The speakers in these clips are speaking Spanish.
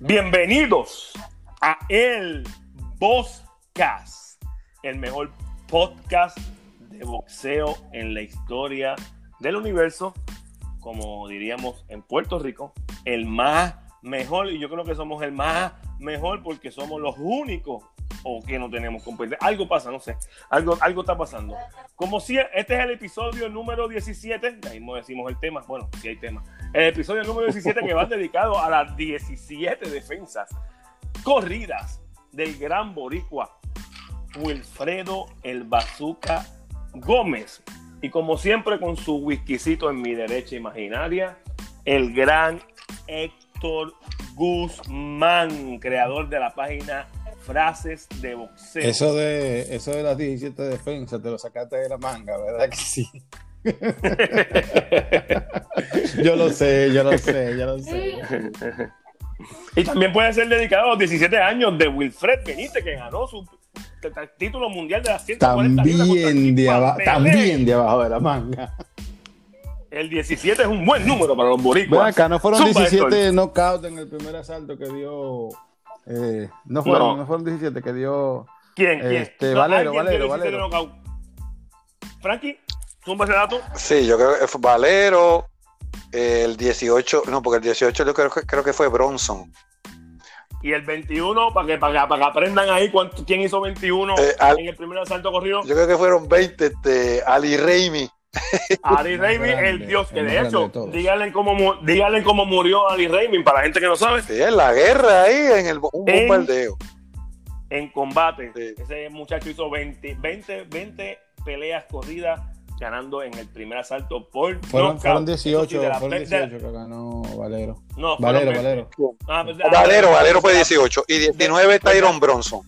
Bienvenidos a El Bosscast, el mejor podcast de boxeo en la historia del universo, como diríamos en Puerto Rico, el más mejor, y yo creo que somos el más mejor porque somos los únicos o que no tenemos competencia. Algo pasa, no sé. Algo, algo está pasando. Como si este es el episodio número 17, ya mismo decimos el tema, bueno, si hay tema. El episodio número 17 que va dedicado a las 17 defensas corridas del gran boricua Wilfredo el Bazooka Gómez. Y como siempre con su whiskycito en mi derecha imaginaria, el gran Héctor Guzmán, creador de la página frases de boxeo. Eso de, eso de las 17 defensas te lo sacaste de la manga, ¿verdad que sí? yo lo sé, yo lo sé, yo lo sé. Y también puede ser dedicado a los 17 años de Wilfred Benítez, que ganó su título mundial de las 140 también de, abajo, también de abajo de la manga. El 17 es un buen número para los boricuas. acá no fueron 17 knockouts en el primer asalto que dio eh, no, fueron, no. fueron 17 que dio. ¿Quién? Este, Valero, Valero, Valero. Frankie, ¿tú ese dato? Sí, yo creo que fue Valero. El 18, no, porque el 18 yo creo, creo que fue Bronson. Y el 21, para que, para, para que aprendan ahí cuánto, quién hizo 21 eh, en el primer asalto corrido. Yo creo que fueron 20, este, Ali Raimi. Ali Raimi, el dios, que de hecho, díganle cómo, díganle cómo murió Ali Raimi, para la gente que no sabe. Sí, en la guerra ahí, en el, un bombardeo. En combate. Ese muchacho hizo 20, 20, 20 peleas corridas ganando en el primer asalto por fueron, fueron 18, fueron 18 que ganó Valero. No, Valero, Valero. Ah, pues, Valero, Valero fue 18 y 19 Tyron Bronson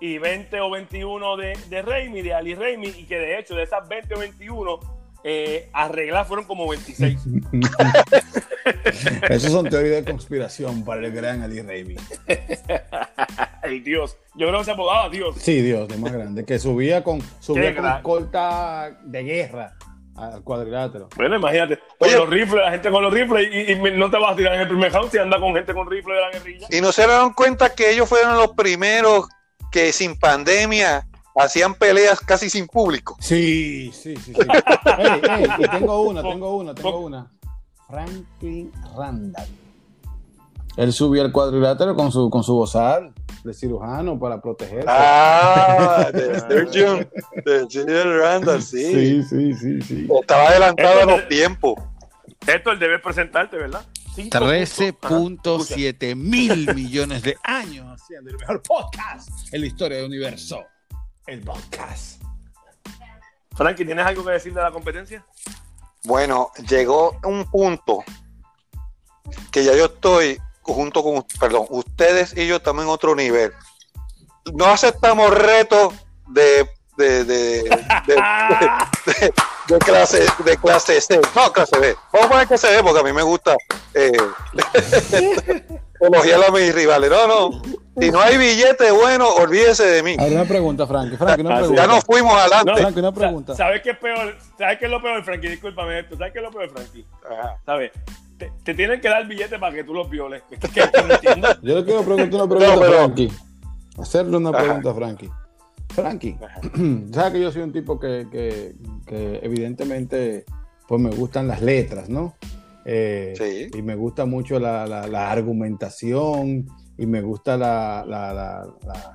y 20 o 21 de, de Raimi, de Ali Raimi, y que de hecho de esas 20 o 21 eh, arregladas fueron como 26. Esos son teorías de conspiración para el gran Ali Raimi. el Dios. Yo creo que se apodaba Dios. Sí, Dios, de más grande. Que subía con, subía con escolta de guerra al cuadrilátero. Bueno, imagínate, con los rifles, la gente con los rifles, y, no te vas a tirar en el primer round si anda con gente con rifles de la guerrilla. Y no se dieron cuenta que ellos fueron los primeros que sin pandemia hacían peleas casi sin público. Sí, sí, sí. sí. y tengo una, tengo una, tengo una. Franklin Randall. Él subió al cuadrilátero con su, con su bozal de cirujano para protegerse. Ah, de Surgeon, de Randall, sí. Sí, sí, sí, sí. Estaba adelantado en los tiempos. Esto él debe presentarte, ¿verdad? 13.7 mil millones de años haciendo el mejor podcast en la historia del universo. El podcast. Frankie, ¿tienes algo que decir de la competencia? Bueno, llegó un punto que ya yo estoy junto con, perdón, ustedes y yo también en otro nivel. No aceptamos retos de de, de, de, de, clase, de clase C, no, clase B. Vamos a poner clase B porque a mí me gusta eh, a mis rivales. No, no. Si no hay billete bueno, olvídese de mí. Hay una pregunta, Frankie. Frankie una pregunta. Ya nos fuimos adelante. Frankie, una pregunta. ¿Sabes qué es peor? ¿Sabes qué es lo peor, Frankie? Discúlpame esto. ¿Sabes qué es lo peor, Frankie? ¿Sabes? Te, te, tienen que dar billete para que tú los violes. Yo le quiero preguntar una pregunta a Frankie. Hacerle una pregunta a Frankie. Frankie, sabes que yo soy un tipo que, que, evidentemente pues me gustan las letras, ¿no? Eh, sí. Y me gusta mucho la, la, argumentación y me gusta la, la,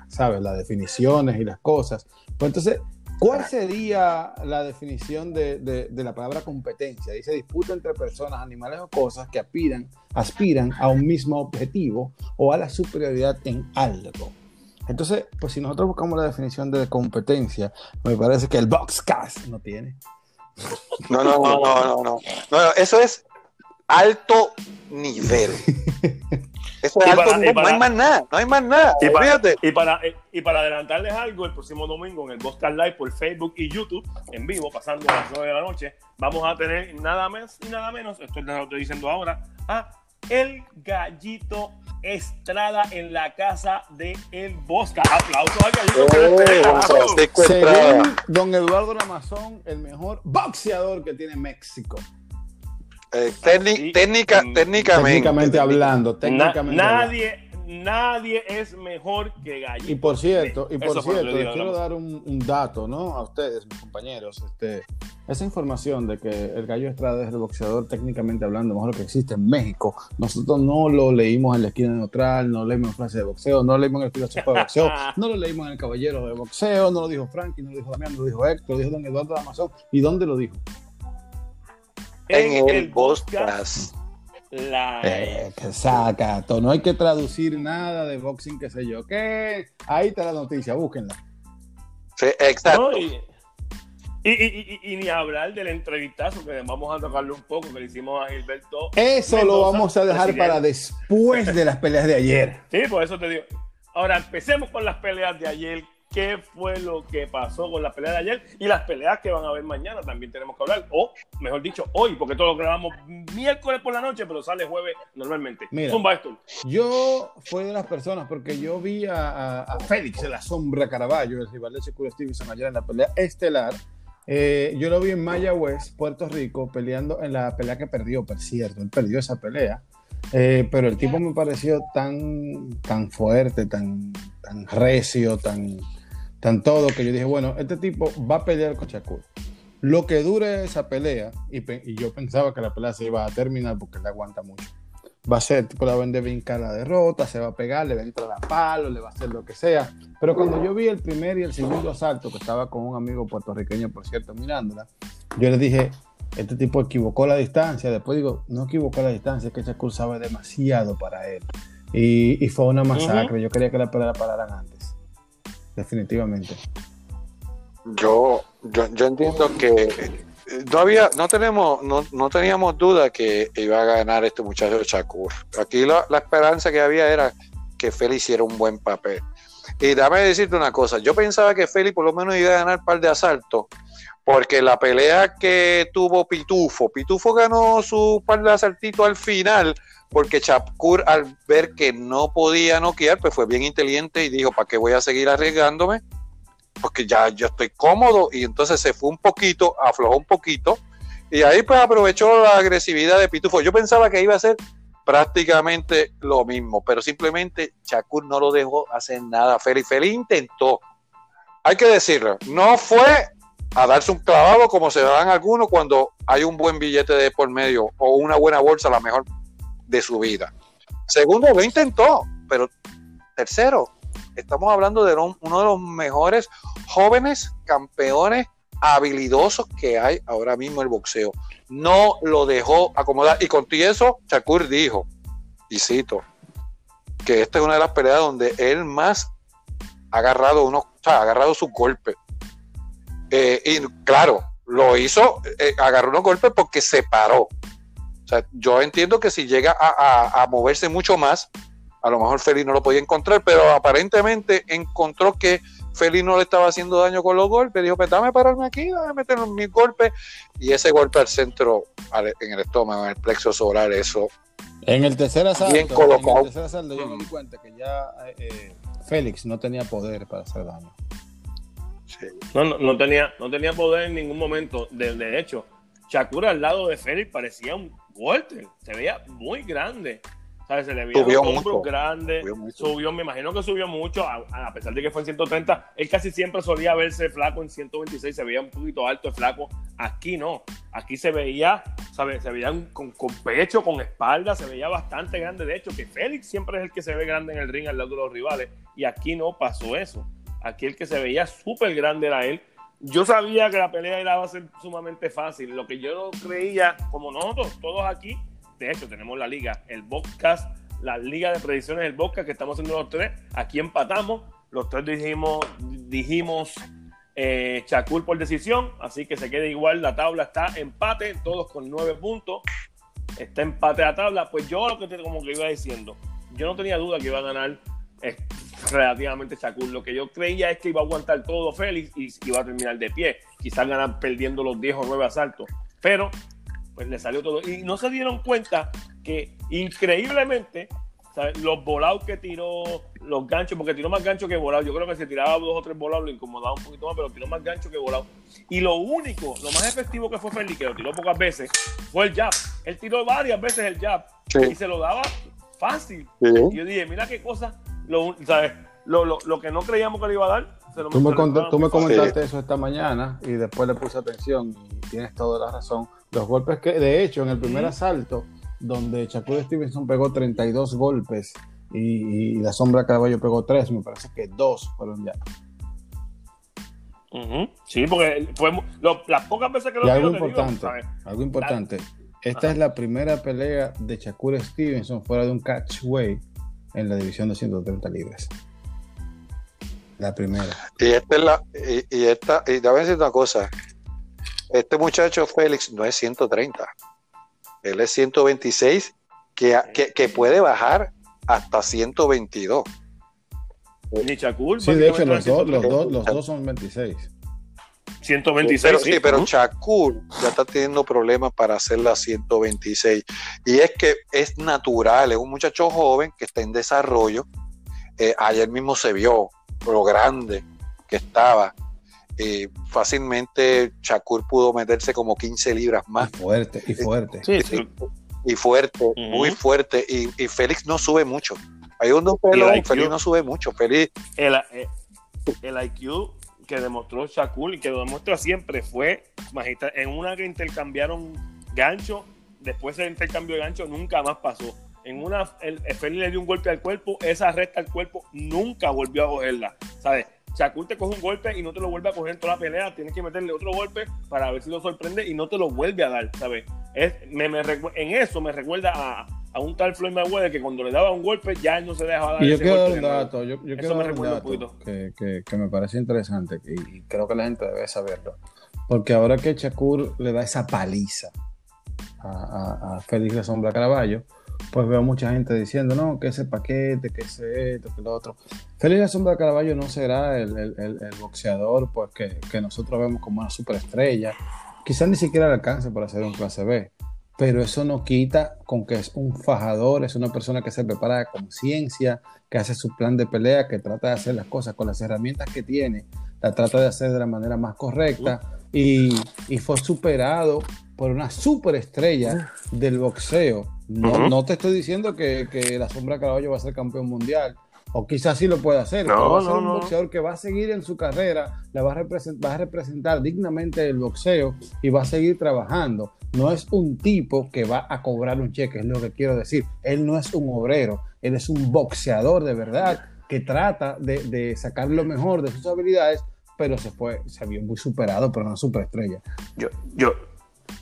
¿sabes? Las definiciones y las cosas. Pues entonces, ¿cuál sería la definición de, de, de, la palabra competencia? Dice disputa entre personas, animales o cosas que aspiran, aspiran a un mismo objetivo o a la superioridad en algo. Entonces, pues si nosotros buscamos la definición de competencia, me parece que el Boxcast no tiene. No, no, no, no, no, no. eso es alto nivel. Eso es alto nivel. no hay más nada, no hay más nada. Y para, y para, y para, adelantarles algo, el próximo domingo en el Boxcast Live por Facebook y YouTube, en vivo, pasando a las 9 de la noche, vamos a tener nada más y nada menos, esto lo estoy diciendo ahora, a el gallito Estrada en la casa de El Bosca. Aplausos al gallito. Oh, Según don Eduardo Ramazón, el mejor boxeador que tiene México. Eh, técnica, técnicamente. hablando, técnicamente nadie, nadie es mejor que Gallo. Y por cierto, y por cierto, les quiero dar un, dato, ¿no? A ustedes, mis compañeros, este, esa información de que el Gallo Estrada es el boxeador técnicamente hablando mejor que existe en México. Nosotros no lo leímos en la esquina neutral, no leímos en frase de boxeo, no leímos en el filósofo de boxeo, no lo leímos en el Caballero de Boxeo, no lo dijo Frankie, no lo dijo Damián, no lo dijo Héctor, lo dijo Don Eduardo de Amazon. ¿Y dónde lo dijo? En, el, podcast la... Eh, que saca, no hay que traducir nada de boxing, qué sé yo. ¿Qué? Ahí está la noticia, búsquenla. Sí, exacto. y, ni hablar del entrevistazo que vamos a tocarlo un poco que le hicimos a Gilberto. Eso lo vamos a dejar para después de las peleas de ayer. Sí, por eso te digo. Ahora empecemos con las peleas de ayer qué fue lo que pasó con la pelea de ayer y las peleas que van a haber mañana también tenemos que hablar, o mejor dicho, hoy, porque todo lo grabamos miércoles por la noche, pero sale jueves normalmente. Mira, yo fui de las personas, porque yo vi a, Félix de la Sombra Caraballo, el rival de Securo Stevenson ayer en la pelea estelar. Eh, yo lo vi en Mayagüez, Puerto Rico, peleando en la pelea que perdió, por cierto, él perdió esa pelea. Eh, pero el tipo me pareció tan, tan fuerte, tan, tan recio, tan, tan todo, que yo dije, bueno, este tipo va a pelear con Shakur. Lo que dure esa pelea, y, yo pensaba que la pelea se iba a terminar porque le aguanta mucho, va a ser, tipo, la vende vincar la derrota, se va a pegar, le va a entrar a palo, le va a hacer lo que sea. Pero cuando yo vi el primer y el segundo asalto, que estaba con un amigo puertorriqueño, por cierto, mirándola, yo le dije, este tipo equivocó la distancia. Después digo, no equivocó la distancia, es que Shakur sabe demasiado para él. Y, fue una masacre. Yo quería que la pelea pararan antes definitivamente. Yo, yo, entiendo que no había, no tenemos, no, teníamos duda que iba a ganar este muchacho Shakur. Aquí la, esperanza que había era que Félix hiciera un buen papel. Y dame decirte una cosa, yo pensaba que Félix por lo menos iba a ganar un par de asaltos, porque la pelea que tuvo Pitufo, Pitufo ganó su par de al final, porque Chapkur al ver que no podía noquear, pues fue bien inteligente y dijo, ¿para qué voy a seguir arriesgándome? Porque ya yo estoy cómodo y entonces se fue un poquito, aflojó un poquito y ahí pues aprovechó la agresividad de Pitufo. Yo pensaba que iba a ser prácticamente lo mismo, pero simplemente Shakur no lo dejó hacer nada. Feli Feli intentó, hay que decirlo, no fue a darse un clavado como se dan algunos cuando hay un buen billete de por medio o una buena bolsa, a lo mejor de su vida. Segundo, lo intentó, pero tercero, estamos hablando de uno de los mejores jóvenes campeones habilidosos que hay ahora mismo el boxeo. No lo dejó acomodar. Y con eso, Shakur dijo, y cito, que esta es una de las peleas donde él más ha agarrado unos, ha agarrado sus golpes. Eh, y claro, lo hizo, eh, agarró unos golpes porque se paró sea, yo entiendo que si llega a, moverse mucho más, a lo mejor Félix no lo podía encontrar, pero aparentemente encontró que Félix no le estaba haciendo daño con los golpes. Dijo, pues dame pararme aquí, dame meter mis golpes. Y ese golpe al centro, en el estómago, en el plexo solar, eso. En el tercer asalto, en el tercer asalto yo me di cuenta que ya eh, Félix no tenía poder para hacer daño. No, no, tenía, no tenía poder en ningún momento. De, de hecho, Shakur al lado de Félix parecía un Walter. Se veía muy grande. Se le veía subió mucho. grande, subió, me imagino que subió mucho, a, pesar de que fue en 130, él casi siempre solía verse flaco en 126, se veía un poquito alto el flaco, aquí no, aquí se veía, ¿sabes? se veía con, pecho, con espalda, se veía bastante grande, de hecho que Félix siempre es el que se ve grande en el ring al lado de los rivales, y aquí no pasó eso, aquí el que se veía súper grande era él, yo sabía que la pelea iba a ser sumamente fácil. Lo que yo no creía, como nosotros, todos aquí, de hecho, tenemos la liga, el podcast, la liga de predicciones del podcast que estamos haciendo los tres. Aquí empatamos. Los tres dijimos, dijimos eh, Chacul por decisión, así que se queda igual. La tabla está empate, todos con nueve puntos. Está empate la tabla. Pues yo lo que como que iba diciendo, yo no tenía duda que iba a ganar relativamente Shakur. Lo que yo creía es que iba a aguantar todo Félix y iba a terminar de pie. Quizás ganar perdiendo los 10 o 9 asaltos. Pero, pues le salió todo. Y no se dieron cuenta que increíblemente Los volados que tiró, los ganchos, porque tiró más gancho que volado. Yo creo que si tiraba dos o tres volados lo incomodaba un poquito más, pero tiró más gancho que volado. Y lo único, lo más efectivo que fue Félix, que lo tiró pocas veces, fue el jab. Él tiró varias veces el jab y se lo daba fácil. Y yo dije, mira qué cosa, lo, ¿sabes? Lo, lo, lo, que no creíamos que le iba a dar. Se lo tú, me, tú me, comentaste eso esta mañana y después le puse atención y tienes toda la razón. Los golpes que, de hecho, en el primer asalto, donde Shakur Stevenson pegó 32 golpes y, la sombra Caballo pegó 3, me parece que dos fueron ya. Sí, porque fue las pocas veces que lo y algo importante, algo importante. Esta es la primera pelea de Shakur Stevenson fuera de un catchway en la división de 130 libras. La primera. Y esta es la, y, y esta, y decir una cosa. Este muchacho Félix no es 130. Él es 126, que, que, puede bajar hasta 122. Ni Shakur. Sí, de hecho, los, dos, los, dos, los dos son 26. 126. Pero, sí, pero Shakur ya está teniendo problemas para hacer la 126. Y es que es natural, es un muchacho joven que está en desarrollo. Eh, ayer mismo se vio lo grande que estaba. Eh, fácilmente Shakur pudo meterse como 15 libras más. Y fuerte, y fuerte. Y, fuerte, muy fuerte. Y, Félix no sube mucho. Hay un pelo, Félix no sube mucho. Félix. El, eh, el, IQ que demostró Shakur y que lo demuestra siempre fue En una que intercambiaron gancho, después del intercambio de gancho nunca más pasó. En una, el, Félix le dio un golpe al cuerpo, esa recta al cuerpo nunca volvió a cogerla. ¿Sabes? Shakur te coge un golpe y no te lo vuelve a coger en toda la pelea, tienes que meterle otro golpe para ver si lo sorprende y no te lo vuelve a dar, ¿sabes? Es, me, en eso me recuerda a, a un tal Floyd Mayweather que cuando le daba un golpe ya él no se dejaba dar. Y yo quiero dar un dato, yo, yo quiero dar un dato que, que, que, me parece interesante y, creo que la gente debe saberlo. Porque ahora que Shakur le da esa paliza a, a, a Félix de Sombra Caraballo, pues veo mucha gente diciendo, no, que ese paquete, que ese esto, que lo otro. Félix Sombra Caraballo no será el, el, el, boxeador pues, que, que, nosotros vemos como una superestrella. Quizás ni siquiera le alcance para hacer un clase B, pero eso no quita con que es un fajador, es una persona que se prepara con ciencia, que hace su plan de pelea, que trata de hacer las cosas con las herramientas que tiene, la trata de hacer de la manera más correcta y, y fue superado por una superestrella del boxeo. No, no te estoy diciendo que, que, la sombra Caballo va a ser campeón mundial, o quizás sí lo pueda hacer, no, va a ser un boxeador que va a seguir en su carrera, la va a, va a representar dignamente el boxeo y va a seguir trabajando. No es un tipo que va a cobrar un cheque, es lo que quiero decir. Él no es un obrero, él es un boxeador de verdad que trata de, de sacar lo mejor de sus habilidades, pero se fue, se vio muy superado por una superestrella. Yo, yo,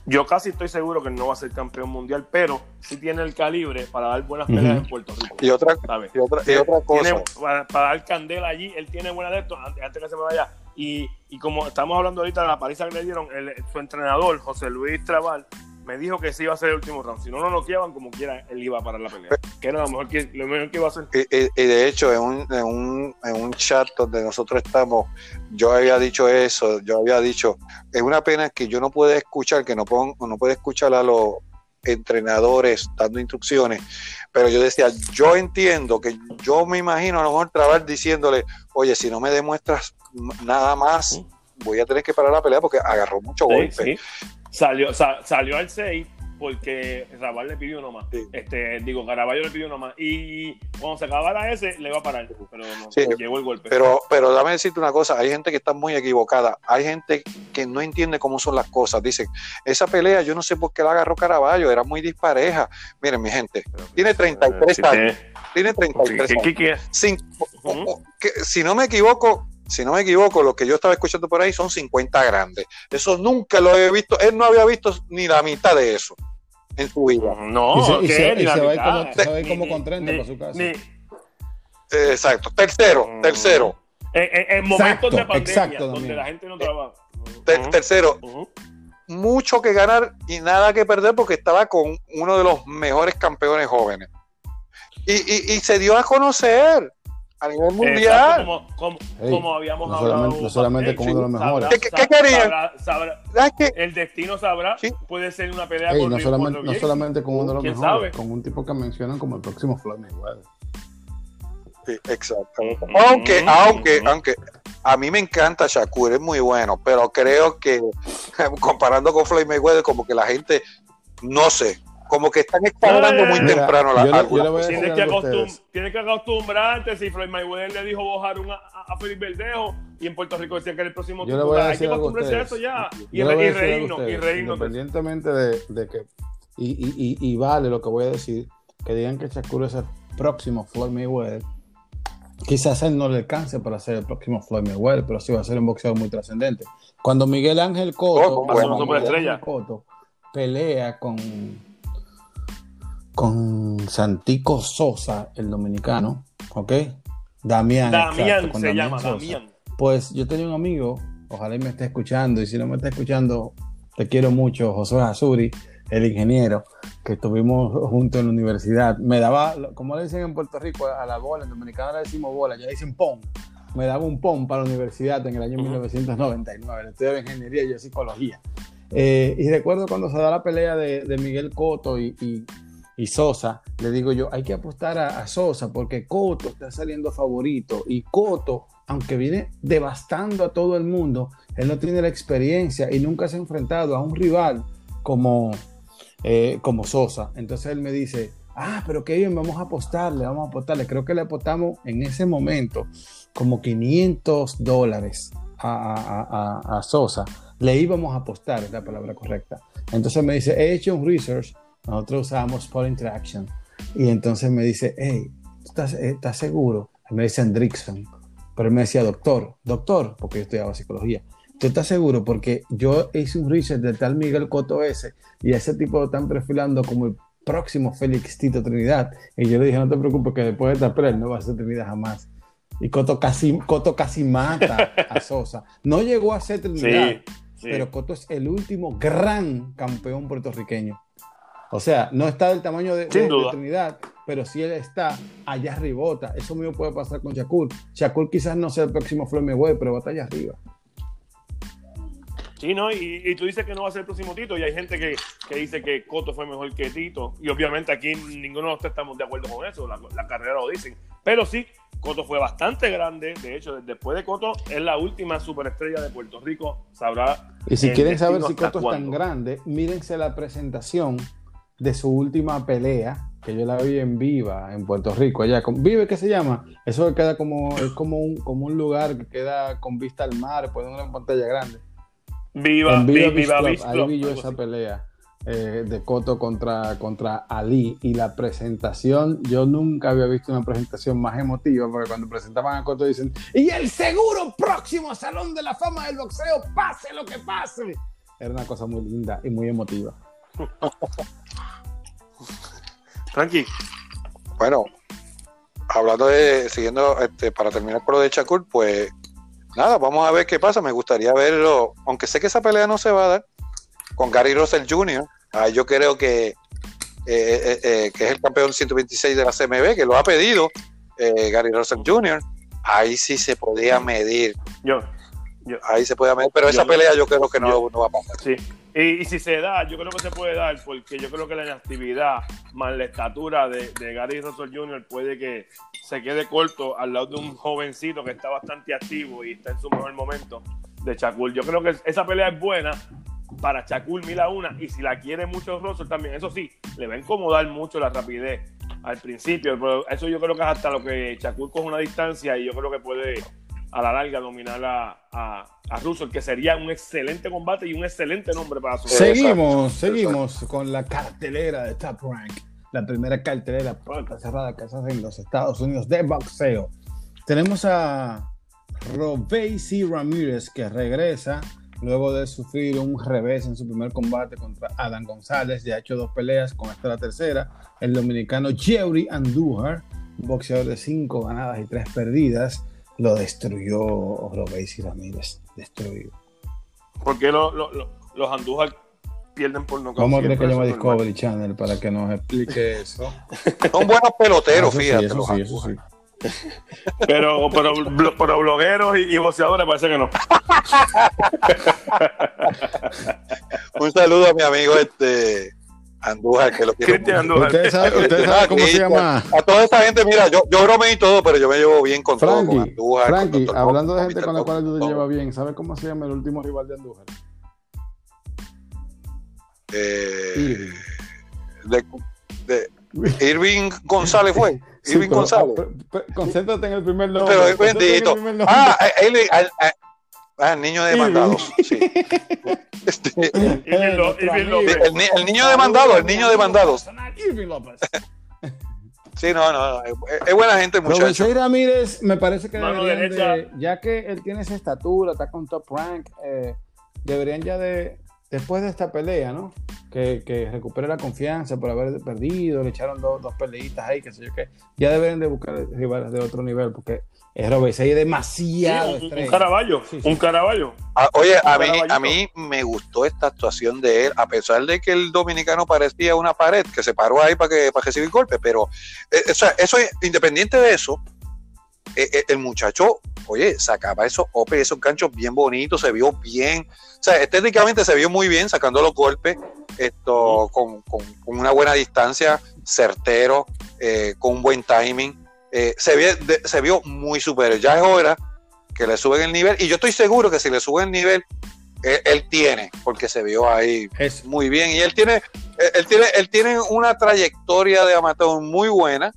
yo casi estoy seguro que no va a ser campeón mundial, pero sí tiene el calibre para dar buenas peleas en Puerto Rico. Y otra, y otra, y otra cosa. para, dar candela allí, él tiene buena de esto antes, antes que se me vaya. Y, y, como estamos hablando ahorita de la paliza que le dieron, el, su entrenador, José Luis Trabal, me dijo que sí iba a ser el último round. Si no lo noqueaban como quiera, él iba a parar la pelea. Que era lo mejor que, lo mejor que iba a hacer. Y, de hecho, en un, en, un, en un chat donde nosotros estamos, yo había dicho eso, yo había dicho, es una pena que yo no pueda escuchar, que no, pongo, no puedo escuchar a los entrenadores dando instrucciones, pero yo decía, yo entiendo que yo me imagino a lo mejor trabar diciéndole, oye, si no me demuestras nada más, voy a tener que parar la pelea porque agarró mucho golpe. Salió, salió al 6 porque Raval le pidió uno más. Este, digo, Caraballo le pidió uno más. Y cuando se acabara ese, le iba a parar. Pero no, llegó el golpe. Pero, pero dame decirte una cosa, hay gente que está muy equivocada. Hay gente que no entiende cómo son las cosas. Dicen, esa pelea yo no sé por qué la agarró Caraballo, era muy dispareja. Miren, mi gente, tiene 33 años. Tiene 33 años. si no me equivoco, si no me equivoco, lo que yo estaba escuchando por ahí son 50 grandes. Eso nunca lo había visto. Él no había visto ni la mitad de eso en su vida. No, y se, va a ir como, con 30 para su casa. exacto. Tercero, mm. tercero. En, momentos de pandemia, donde la gente no trabaja. tercero, mucho que ganar y nada que perder porque estaba con uno de los mejores campeones jóvenes. Y, y, y se dio a conocer a nivel mundial. Como, como, como, habíamos no hablado. Solamente, no solamente como uno de los mejores. ¿Qué, qué querían? Sabrá, que, el destino sabrá. ¿Sí? Puede ser una pelea Ey, con no, solamente, no solamente con uno de los ¿Quién mejores, sabe? con un tipo que mencionan como el próximo Floyd Mayweather. Sí, exactamente. Aunque, aunque, aunque a mí me encanta Shakur, es muy bueno, pero creo que comparando con Floyd Mayweather, como que la gente, no sé, como que están escalando muy Mira, temprano la Tienes que, algo acostum ustedes. tienes que acostumbrarte. Si Floyd Mayweather le dijo bojar un a, Felipe Verdejo y en Puerto Rico decía que era el próximo Yo le voy a Hay que decir algo a acostumbrarse a eso ya. Y, reírnos, y eso. Independientemente de, de que, y, y, y, y vale lo que voy a decir, que digan que Shakur es el próximo Floyd Mayweather. Quizás a él no le alcance para ser el próximo Floyd Mayweather, pero sí va a ser un boxeador muy trascendente. Cuando Miguel Ángel Coto, Oh, bueno, Miguel. Ángel Cotto pelea con, con Santico Sosa, el dominicano, ¿ok? Damián, Damián exacto, se Damián llama, Sosa. Damián. Pues yo tenía un amigo, ojalá y me esté escuchando, y si no me está escuchando, te quiero mucho, José Azuri, el ingeniero, que estuvimos juntos en la universidad. Me daba, como le dicen en Puerto Rico, a la bola, en Dominicana le decimos bola, ya dicen pom. Me daba un pom para la universidad en el año Ujú. 1999, el estudio de ingeniería y yo psicología. Eh, y recuerdo cuando se da la pelea de, de Miguel Coto y, y- y Sosa, le digo yo, hay que apostar a, a Sosa porque Coto está saliendo favorito y Coto, aunque viene devastando a todo el mundo, él no tiene la experiencia y nunca se ha enfrentado a un rival como, eh, como Sosa. Entonces él me dice, ah, pero qué bien, vamos a apostarle, vamos a apostarle. Creo que le apostamos en ese momento como 500 dólares a, a- a- Sosa. Le íbamos a apostar, es la palabra correcta. Entonces me dice, he hecho un research, nosotros usamos Sport Interaction. Y entonces me dice, hey, ¿estás, eh, ¿estás seguro? Y me dice Hendrickson. Pero él me decía, doctor, doctor, porque yo estudiaba psicología. ¿Tú estás seguro? Porque yo hice un research del tal Miguel Coto ese y a ese tipo lo están perfilando como el próximo Félix Tito Trinidad. Y yo le dije, no te preocupes, que después de esta pelea no va a ser Trinidad jamás. Y Coto casi, Coto casi mata a Sosa. No llegó a ser Trinidad, Sí, sí. pero Coto es el último gran campeón puertorriqueño. O sea, no está del tamaño de, de- de. Trinidad, pero si él está allá arribota. Eso mismo puede pasar con Shakur. Shakur quizás no sea el próximo Floyd Mayweather, pero va a estar allá arriba. Sí, ¿no? Y, y tú dices que no va a ser el próximo Tito, y hay gente que, que dice que Coto fue mejor que Tito, y obviamente aquí ninguno de nosotros estamos de acuerdo con eso, la, la carrera lo dicen. Pero sí, Coto fue bastante grande, de hecho, después de Coto es la última superestrella de Puerto Rico, sabrá. Y si quieren saber si Coto es tan grande, mírense la presentación de su última pelea, que yo la vi en Viva, en Puerto Rico, allá. con- ¿Vive qué se llama? Eso que queda como, es como un, como un lugar que queda con vista al mar, pues una pantalla grande. Viva, en Viva, viva, Club, ahí vi yo esa así. pelea eh, de Coto contra, contra Ali y la presentación, yo nunca había visto una presentación más emotiva porque cuando presentaban a Coto dicen y el seguro próximo Salón de la Fama del Boxeo, pase lo que pase. Era una cosa muy linda y muy emotiva. Tranqui. Bueno, hablando de, siguiendo, este, para terminar con lo de Shakur, pues nada, vamos a ver qué pasa. Me gustaría verlo, aunque sé que esa pelea no se va a dar, con Gary Russell Jr. Ah, yo creo que, eh, eh, eh, que es el campeón 126 de la CMB, que lo ha pedido eh, Gary Russell Jr. Ahí sí se podía medir, Yo, ahí se podía medir, pero esa pelea yo creo que no, yo- no va a pasar. Sí. Y, y si se da, yo creo que se puede dar, porque yo creo que la inactividad más la estatura de, de Gary Russell Jr. puede que se quede corto al lado de un jovencito que está bastante activo y está en su mejor momento de Shakur. Yo creo que esa pelea es buena para Shakur mil a una, y si la quiere mucho Russell también, eso sí, le va a incomodar mucho la rapidez al principio, pero eso yo creo que es hasta lo que Shakur coge una distancia y yo creo que puede a la larga dominar a, a, a Russell, que sería un excelente combate y un excelente nombre para su. Seguimos, exacto. seguimos con la cartelera de Top Rank, la primera cartelera puerta cerrada que se hace en los Estados Unidos de boxeo. Tenemos a Robey Ramírez que regresa luego de sufrir un revés en su primer combate contra Adam González. Ya ha hecho dos peleas, con esta la tercera. El dominicano Jerry Andújar, un boxeador de cinco ganadas y tres perdidas, lo destruyó Robey Ramírez. Destruido. ¿Por qué lo- lo- lo- los Andújar pierden por no Vamos a tener que llamar a. Discovery Channel para que nos explique eso. Son buenos peloteros, Eso sí, fíjate. eso los sí, eso sí. Pero, pero, pero blogueros y, y boxeadores parece que no. Un saludo a mi amigo este Andújar, que lo quiero. Andújar. Ustedes saben, ustedes saben cómo se llama. A toda esta gente, mira, yo, yo bromeo y todo, pero yo me llevo bien con todo, con Frankie, Andújar. con Frankie, Dr. hablando de gente con la cual tú te todo. llevas bien, ¿sabes cómo se llama el último rival de Andújar? Eh, Irving. de, de- Irving González fue. Sí, Irving pero, González. ah, pero- pero concéntrate en el primer nombre. Pero es concéntrate en el bendito. Ah, eh, Irving, ah, el niño demandado. Sí. Este, el, el niño demandado, el niño demandado. Sí, no, no, es, es buena gente, muchacho. Robinson Ramírez, me parece que deberían de, ya que él tiene esa estatura, está con top rank, eh, deberían ya de, después de esta pelea, ¿no? Que, que recupere la confianza por haber perdido, le echaron dos, dos peleitas ahí, qué sé yo qué, ya deberían de buscar rivales de otro nivel, porque es Robinson es demasiado Sí, un, un caraballo, Sí, sí. un caraballo. Ah, Oye, a mí, a mí me gustó esta actuación de él, a pesar de que el dominicano parecía una pared que se paró ahí para que para recibir golpes, pero eh, o sea, eso es- independiente de eso, eh, eh, el muchacho, oye, sacaba esos opes, esos ganchos bien bonitos, se vio bien, o sea, estéticamente se vio muy bien sacando los golpes, esto con, con- con una buena distancia, certero, eh, con un buen timing, eh, se, vio, de- se vio muy superior. Ya es hora que le suben el nivel. Y yo estoy seguro que si le suben el nivel, él, él tiene, porque se vio ahí Es, muy bien. Y él tiene, él, él tiene, él tiene una trayectoria de amateur muy buena.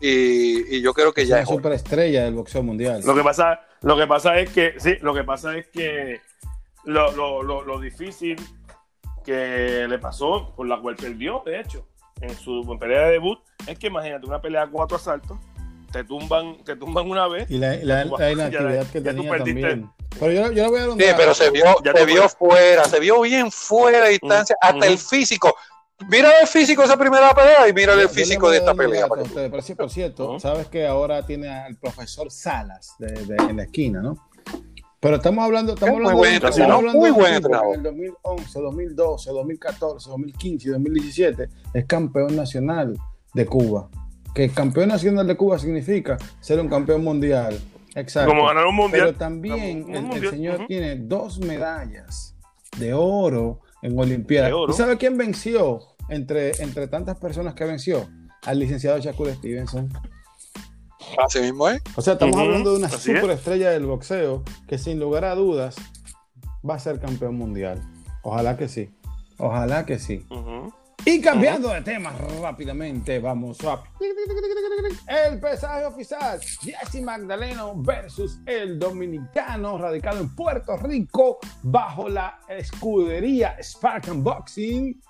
Y, y yo creo que es ya una es superestrella del boxeo mundial. Lo que pasa, lo que pasa es que, sí, lo que pasa es que lo, lo, lo, lo difícil que le pasó, por la cual perdió, de hecho, en su pelea de debut, es que imagínate una pelea a cuatro asaltos, te tumban, te tumban una vez. Y la, la- la inactividad que ya tú tenía perdiste. también. Pero yo, yo voy a Sí, pero se vio, Ya se vio fue. fuera, se vio bien fuera de distancia, Mm, hasta el físico. Mira el físico de esa primera pelea y mira el físico de esta pelea. para ustedes, Pero sí, por cierto, sabes que ahora tiene al profesor Salas de, de- en la esquina, ¿no? Pero estamos hablando, estamos Muy hablando, buen estamos hablando muy buen entrenador. En el 2011, 2012, 2014, 2015 y 2017 es campeón nacional de Cuba. Que campeón nacional de Cuba significa ser un campeón mundial. Exacto. Como ganar un mundial. Pero también Un el, el mundial, señor tiene dos medallas de oro en Olimpiadas. De oro. ¿Y sabe quién venció entre, entre tantas personas que venció? Al licenciado Shakur Stevenson. Así mismo es. O sea, estamos hablando de una así es. superestrella del boxeo que sin lugar a dudas va a ser campeón mundial. Ojalá que sí. Ojalá que sí. Y cambiando de tema rápidamente, vamos a el pesaje oficial. Jesse Magdaleno versus el dominicano radicado en Puerto Rico bajo la escudería Spartan Boxing.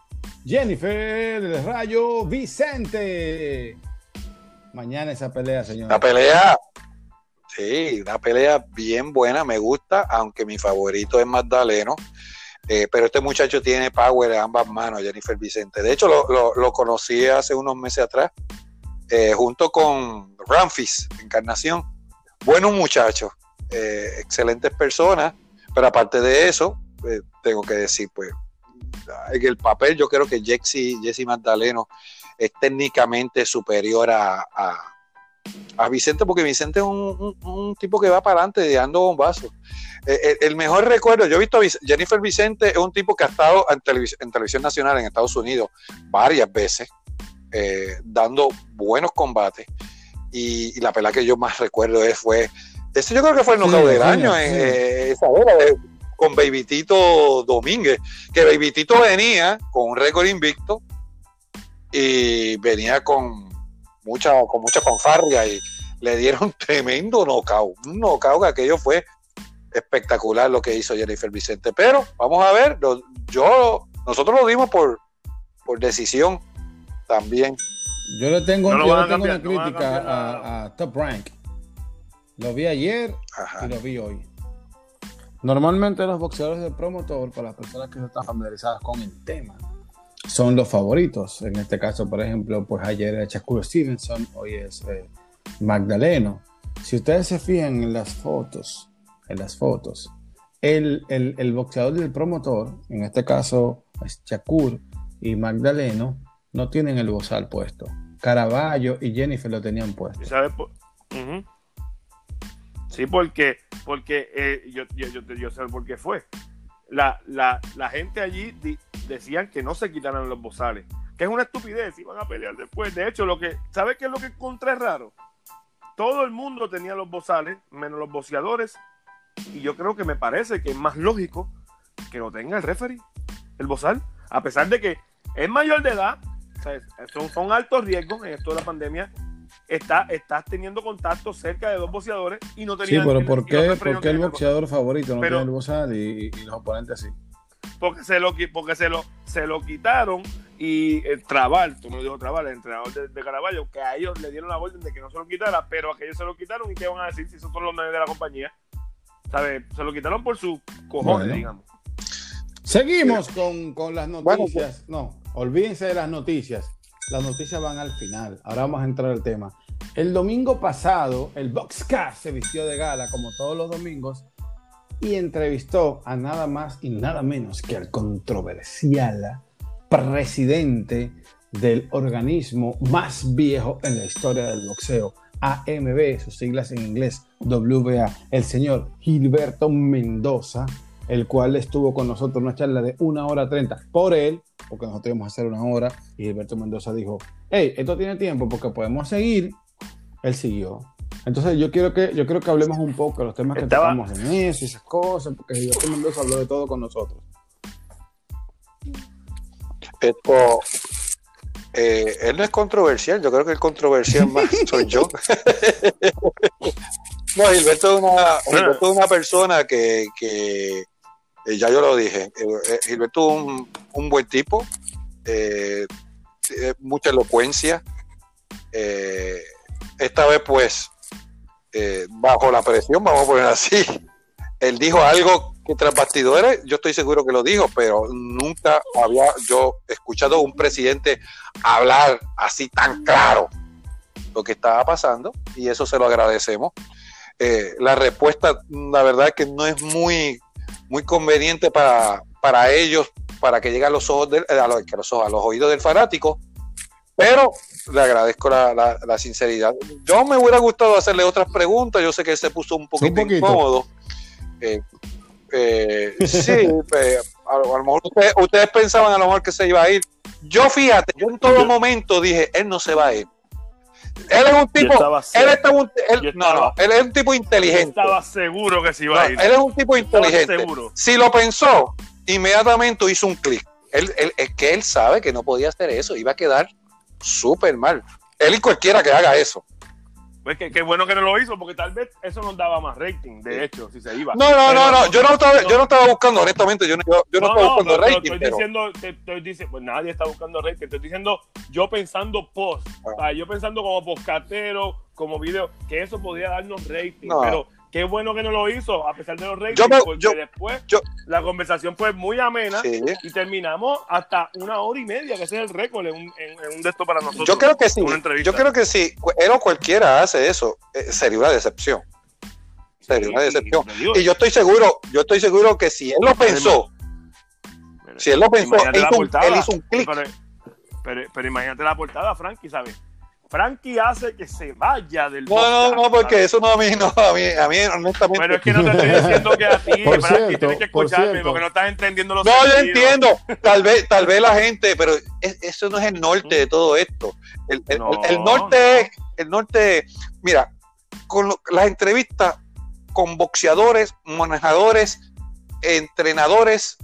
Jennifer del Rayo Vicente. Mañana esa pelea, señor. Una pelea, sí, una pelea bien buena, me gusta, aunque mi favorito es Magdaleno. Eh, pero este muchacho tiene power en ambas manos, Jennifer Vicente. De hecho, lo, conocí hace unos meses atrás, eh, junto con Ramfis, Encarnación. Buenos muchachos, eh, excelentes personas, pero aparte de eso, tengo que decir, pues, en el papel yo creo que Jesse, Jesse Magdaleno es técnicamente superior a, a- a Vicente, porque Vicente es un, un- un tipo que va para adelante dando bombazos. Eh, eh, el mejor recuerdo, yo he visto a Jennifer Vicente, es un tipo que ha estado en, televis- en televisión nacional en Estados Unidos varias veces, eh, dando buenos combates. Y, y la pelea que yo más recuerdo es, fue, ese yo creo que fue el Sí, knockout del sí, año, en, sí. eh, esa era de- con Baby Tito Domínguez, que Baby Tito venía con un récord invicto y venía con mucha, con mucha fanfarria y le dieron tremendo knockout. Un knockout que aquello fue espectacular lo que hizo Jennifer Vicente. Pero vamos a ver, lo- yo, nosotros lo dimos por, por decisión también. Yo le tengo, No yo le tengo una no a crítica a, Top Rank. Lo vi ayer Ajá. y lo vi hoy. Normalmente los boxeadores de promotor, para las personas que no están familiarizadas con el tema, son los favoritos. En este caso, por ejemplo, pues ayer era Shakur Stevenson, hoy es eh, Magdaleno. Si ustedes se fijan en las fotos, en las fotos, el, el, el boxeador del promotor, en este caso es Shakur y Magdaleno, no tienen el bozal puesto. Caraballo y Jennifer lo tenían puesto. ¿Y sabes por, Sí, porque, porque eh, yo, yo, yo, sé por qué fue. La, la, la gente allí decían que no se quitaran los bozales, que es una estupidez, iban a pelear después. De hecho, lo que, ¿sabes qué es lo que encontré raro? Todo el mundo tenía los bozales, menos los boceadores, y yo creo que me parece que es más lógico que lo tenga el referee, el bozal, a pesar de que es mayor de edad, son, son altos riesgos en esto de la pandemia, está, estás teniendo contacto cerca de dos boxeadores y no tenía. Sí, pero ¿por qué, ¿por qué el boxeador favorito no tiene el bozal y, los oponentes sí? Porque se lo, porque se lo, se lo quitaron y el Trabal, tú no dijo Trabal, el entrenador de, de, Caraballo, que a ellos le dieron la orden de que no se lo quitara, pero a que ellos se lo quitaron y qué van a decir si son los nombres de la compañía. ¿Sabes? Se lo quitaron por su cojones, digamos. Seguimos con, con las noticias. no, olvídense de las noticias. Las noticias van al final. Ahora vamos a entrar al tema. El domingo pasado, el Boxcast se vistió de gala, como todos los domingos, y entrevistó a nada más y nada menos que al controversial presidente del organismo más viejo en la historia del boxeo, AMB, sus siglas en inglés, WBA, el señor Gilberto Mendoza, el cual estuvo con nosotros en una charla de una hora treinta por él, porque nosotros íbamos a hacer una hora, y Gilberto Mendoza dijo, hey, esto tiene tiempo porque podemos seguir. Él siguió. Entonces yo quiero que, yo quiero que hablemos un poco de los temas que Estaba... tocamos en eso y esas cosas, porque Gilberto Mendoza habló de todo con nosotros. Esto, eh, él no es controversial, yo creo que el controversial más soy yo. no, Gilberto es una, Gilberto es una persona que, que eh, ya yo lo dije, eh, Gilberto es un, buen tipo, mucha elocuencia. esta vez, pues, bajo la presión, vamos a poner así, él dijo algo que tras bastidores, yo estoy seguro que lo dijo, pero nunca había yo escuchado a un presidente hablar así tan claro lo que estaba pasando y eso se lo agradecemos. Eh, la respuesta, la verdad que no es muy, muy conveniente para, para ellos, para que llegue a los ojos, a, los, a, los ojos, a los oídos del fanático, pero le agradezco la, la, sinceridad. Yo me hubiera gustado hacerle otras preguntas, yo sé que se puso un poquito, incómodo. Eh, eh, sí, pues, a, lo mejor ustedes, pensaban a lo mejor que se iba a ir. Yo fíjate, yo en todo momento dije, él no se va a ir. Él es un tipo, él, está un, él, no, no, él es un tipo inteligente. estaba seguro que se iba a ir. Él es un tipo inteligente. Si lo pensó, inmediatamente hizo un clic. Él, es que él sabe que no podía hacer eso, iba a quedar súper mal. Él y cualquiera que haga eso. Pues qué bueno que no lo hizo, porque tal vez eso nos daba más rating, de hecho, si se iba. No, no, no, no, yo no estaba, yo no estaba buscando, honestamente, yo no, yo no, estaba buscando rating. Estoy diciendo, estoy diciendo, pues nadie está buscando rating, estoy diciendo yo pensando post, ah. yo pensando como postcatero, como video, que eso podía darnos rating, pero qué bueno que no lo hizo, a pesar de los ratings, porque después la conversación fue muy amena y terminamos hasta una hora y media, que ese es el récord en un, en, de esto para nosotros. Yo creo que sí. Yo creo que sí. Él o cualquiera hace eso, eh, sería una decepción. Sería una decepción. Y yo estoy seguro, yo estoy seguro que si él lo pensó, si él lo pensó, él hizo, un, clic. Pero, pero, imagínate la portada, Frankie, ¿sabes? Frankie hace que se vaya del No, no, no, porque eso no a mí, no, a mí, a mí honestamente. Pero es que no te estoy diciendo que a ti, Frankie, tienes que escucharme porque no estás entendiendo los No, yo entiendo, tal vez, tal vez la gente, pero eso no es el norte de todo esto. El, el, el norte es, el norte, mira, con las entrevistas con boxeadores, manejadores, entrenadores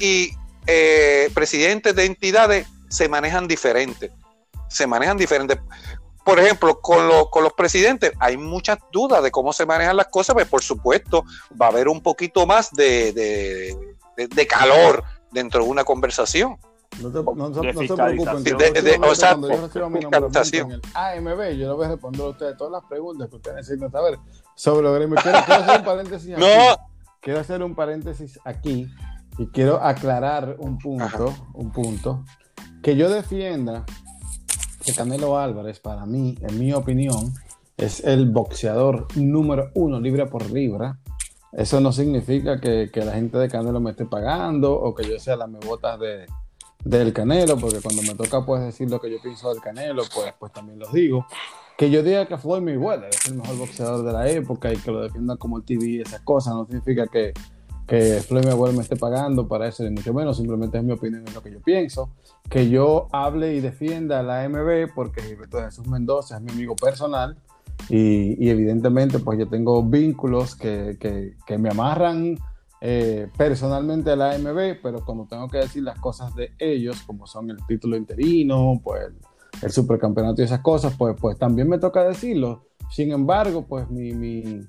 y eh, presidentes de entidades se manejan diferentes se manejan diferentes. Por ejemplo, con, con los presidentes hay muchas dudas de cómo se manejan las cosas, pero por supuesto va a haber un poquito más de, de, calor dentro de una conversación. No, te, no, se preocupen. De, o sea, cuando yo reciba mi nombramiento en el AMB, yo le voy a responder a ustedes todas las preguntas que ustedes necesitan saber sobre lo que quiero, quiero hacer un paréntesis aquí. No. Quiero hacer un paréntesis aquí y quiero aclarar un punto, un punto que yo defienda Canelo Álvarez, para mí, en mi opinión, es el boxeador número uno libra por libra. Eso no significa que, la gente de Canelo me esté pagando o que yo sea la mebota de, del Canelo, porque cuando me toca pues decir lo que yo pienso del Canelo, pues, pues también lo digo. que yo diga que Floyd Mayweather es el mejor boxeador de la época y que lo defienda como el TV y esas cosas, no significa que, que Floyd Mayweather me esté pagando para eso, ni mucho menos, simplemente es mi opinión, es lo que yo pienso. Que yo hable y defienda a la MB porque Gilberto Jesús Mendoza es mi amigo personal y, y evidentemente pues yo tengo vínculos que, que, que me amarran eh, personalmente a la AMB, pero cuando tengo que decir las cosas de ellos, como son el título interino, pues el supercampeonato y esas cosas, pues, pues también me toca decirlo. Sin embargo, pues mi, mi,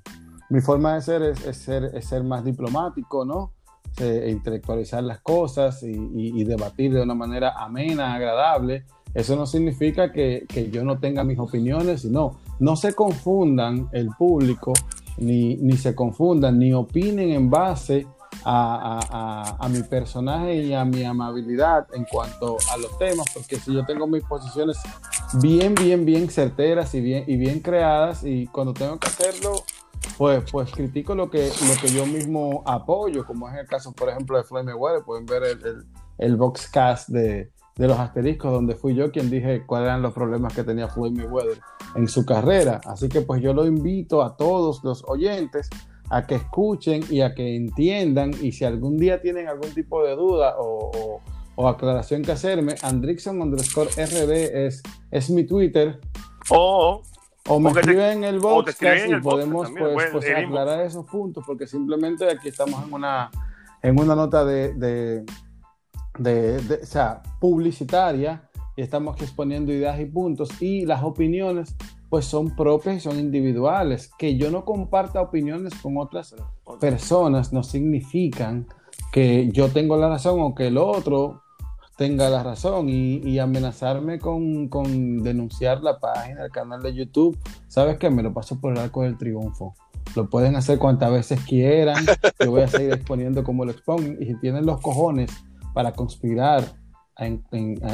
mi forma de ser es, ser más diplomático, ¿no? E intelectualizar las cosas y, debatir de una manera amena, agradable. Eso no significa que, yo no tenga mis opiniones, sino no se confundan el público, ni, ni se confundan, ni opinen en base a, a, a, mi personaje y a mi amabilidad en cuanto a los temas, porque si yo tengo mis posiciones bien, bien, bien certeras y bien, y bien creadas, y cuando tengo que hacerlo, pues, pues critico lo que, lo que yo mismo apoyo, como es el caso, por ejemplo, de Floyd Mayweather, pueden ver el, el, el boxcast de, de los asteriscos, donde fui yo quien dije cuáles eran los problemas que tenía Floyd Mayweather en su carrera. Así que pues yo lo invito a todos los oyentes a que escuchen y a que entiendan y si algún día tienen algún tipo de duda o, o, o aclaración que hacerme, Andrickson underscore RD es, es mi Twitter. O, o me escriben en el box y podemos pues, pues, pues aclarar esos puntos porque simplemente aquí estamos en una, en una nota de, de, de, de o sea, publicitaria y estamos aquí exponiendo ideas y puntos y las opiniones pues son propias y son individuales. Que yo no comparta opiniones con otras personas no significan que yo tengo la razón o que el otro tenga la razón y, amenazarme con, denunciar la página, el canal de YouTube. ¿Sabes qué? Me lo paso por el arco del triunfo. Lo pueden hacer cuantas veces quieran. Yo voy a seguir exponiendo como lo expongo. Y si tienen los cojones para conspirar en,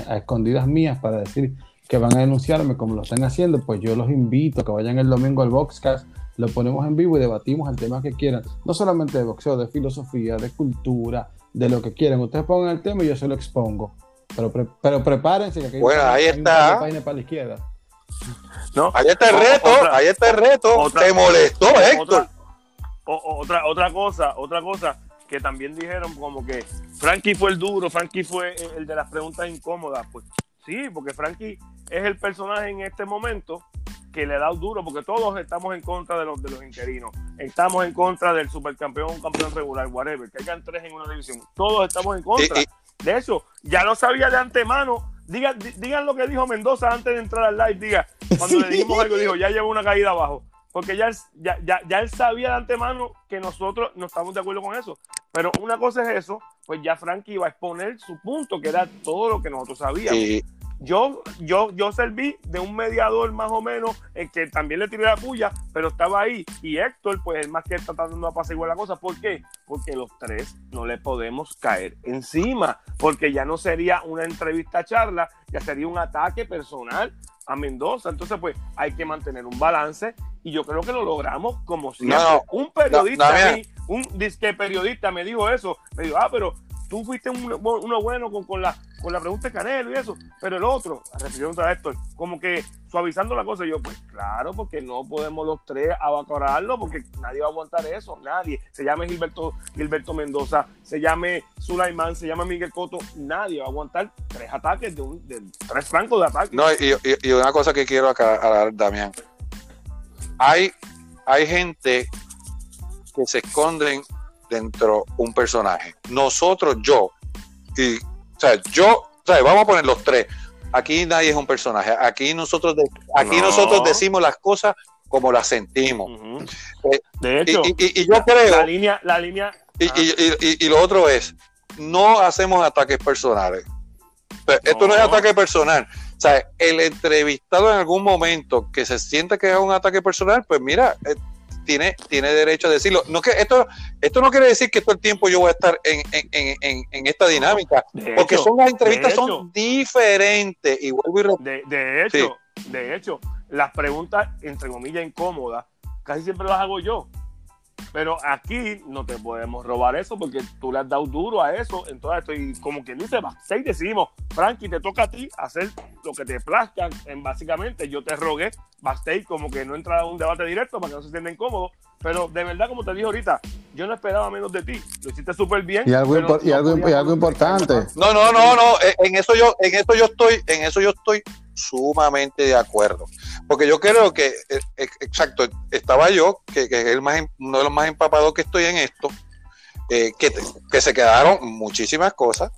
a escondidas mías para decir que van a denunciarme como lo están haciendo, pues yo los invito a que vayan el domingo al Boxcast, lo ponemos en vivo y debatimos el tema que quieran, no solamente de boxeo, de filosofía, de cultura, de lo que quieran. Ustedes pongan el tema y yo se lo expongo. Pero, pre pero prepárense que aquí bueno, hay ahí está. página para la izquierda. No, ahí está el reto, otra, ahí está el reto. Otra, Te molestó, otra, Héctor. Otra, otra cosa, otra cosa que también dijeron como que Frankie fue el duro, Frankie fue el de las preguntas incómodas. Pues sí, porque Frankie es el personaje en este momento que le da duro, porque todos estamos en contra de los, de los interinos, estamos en contra del supercampeón, campeón regular, whatever, que hayan tres en una división, todos estamos en contra. De eso, ya lo sabía de antemano. Digan, digan lo que dijo Mendoza antes de entrar al live, diga, cuando le dijimos algo, dijo, ya llevo una caída abajo. Porque ya, ya, ya, ya él sabía de antemano que nosotros no estamos de acuerdo con eso. Pero una cosa es eso, pues ya Frankie iba a exponer su punto, que era todo lo que nosotros sabíamos. Sí. Yo, yo, yo serví de un mediador más o menos, el que también le tiré la puya, pero estaba ahí. Y Héctor, pues es más que está tratando de pasar igual la cosa. ¿Por qué? Porque los tres no le podemos caer encima. Porque ya no sería una entrevista charla, ya sería un ataque personal a Mendoza. Entonces, pues hay que mantener un balance. Y yo creo que lo logramos como siempre. No, un periodista, no, no, mí, un disque periodista me dijo eso. Me dijo, ah, pero tú fuiste uno, uno bueno con, con, la, con la pregunta de Canelo y eso, pero el otro, refiriéndose a Héctor, como que suavizando la cosa, yo, pues claro, porque no podemos los tres abacorarlo, porque nadie va a aguantar eso, nadie. Se llame Gilberto, Gilberto Mendoza, se llame Sulaimán, se llame Miguel Coto, nadie va a aguantar tres ataques de, un, tres francos de ataque. No, y, una cosa que quiero aclarar, Damián. Hay, hay gente que se esconden dentro un personaje. Nosotros, yo, y, sea, yo, sea, vamos a poner los tres. Aquí nadie es un personaje. Aquí nosotros, de, aquí no. nosotros decimos las cosas como las sentimos. Uh -huh. eh, de hecho, y, y, y, yo creo. La línea, la línea. Y, lo otro es, no hacemos ataques personales. No. Esto no es ataque personal. O sea, el entrevistado en algún momento que se siente que es un ataque personal, pues mira, eh, tiene, tiene derecho a decirlo. No que esto, esto no quiere decir que todo el tiempo yo voy a estar en, en, en, en esta dinámica, de porque hecho, son las entrevistas hecho, son diferentes. Y vuelvo y de, de, hecho, sí. de hecho, las preguntas entre comillas incómodas casi siempre las hago yo. Pero aquí no te podemos robar eso porque tú le has dado duro a eso. Entonces estoy como quien dice, backstage decimos, Frankie, te toca a ti hacer lo que te plazca. En, básicamente, yo te rogué backstage como que no entra a un debate directo para que no se sientan incómodos. Pero de verdad, como te dije ahorita, yo no esperaba menos de ti. Lo hiciste súper bien. Y algo, y, algo, y algo importante. No, no, no, no. En eso yo, en eso yo estoy, en eso yo estoy sumamente de acuerdo. Porque yo creo que, eh, eh, exacto, estaba yo, que, que, es el más, uno de los más empapados que estoy en esto, eh, que, que, se quedaron muchísimas cosas,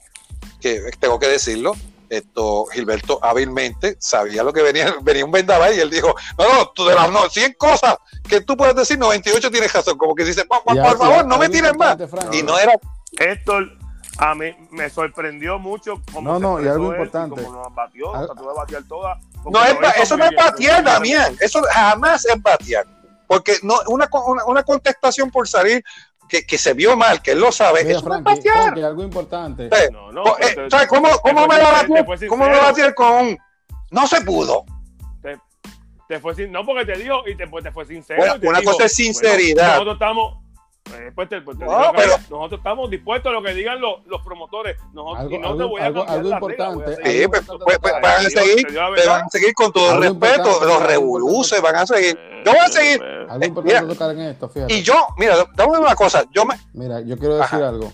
que tengo que decirlo. Esto, Gilberto hábilmente sabía lo que venía, venía un vendaval y él dijo, no, no, tú de las no, 100 cosas que tú puedes decir, 98 tienes razón, como que dice, por, favor, no me tiren más. Y no era... Héctor, a mí me sorprendió mucho como no, no, y algo importante. como nos batió, trató de batear toda. No, es, eso no es batear, Damián. Eso jamás es batear. Porque no, una, una, una contestación por salir que, que, se vio mal, que él lo sabe, Mira, Frankie, es batear. Frankie, algo importante. no, no, eh, ¿sabes cómo, cómo me va a batear? ¿Cómo me va a batear con un no se pudo? Te, te fue sin, no, porque te dijo y te, pues, te fue sincero. Bueno, una cosa es sinceridad. Bueno, nosotros estamos pues, pues, pues, nosotros estamos dispuestos a lo que digan los, los promotores. Nosotros, algo, y no algo, te voy a algo, algo importante. Sí, van, a seguir, van a seguir con todo el respeto. Los revoluces van a seguir. Yo voy a seguir. Algo importante mira, tocar en esto, fíjate. Y yo, mira, dame una cosa. Yo me... Mira, yo quiero decir Ajá. algo.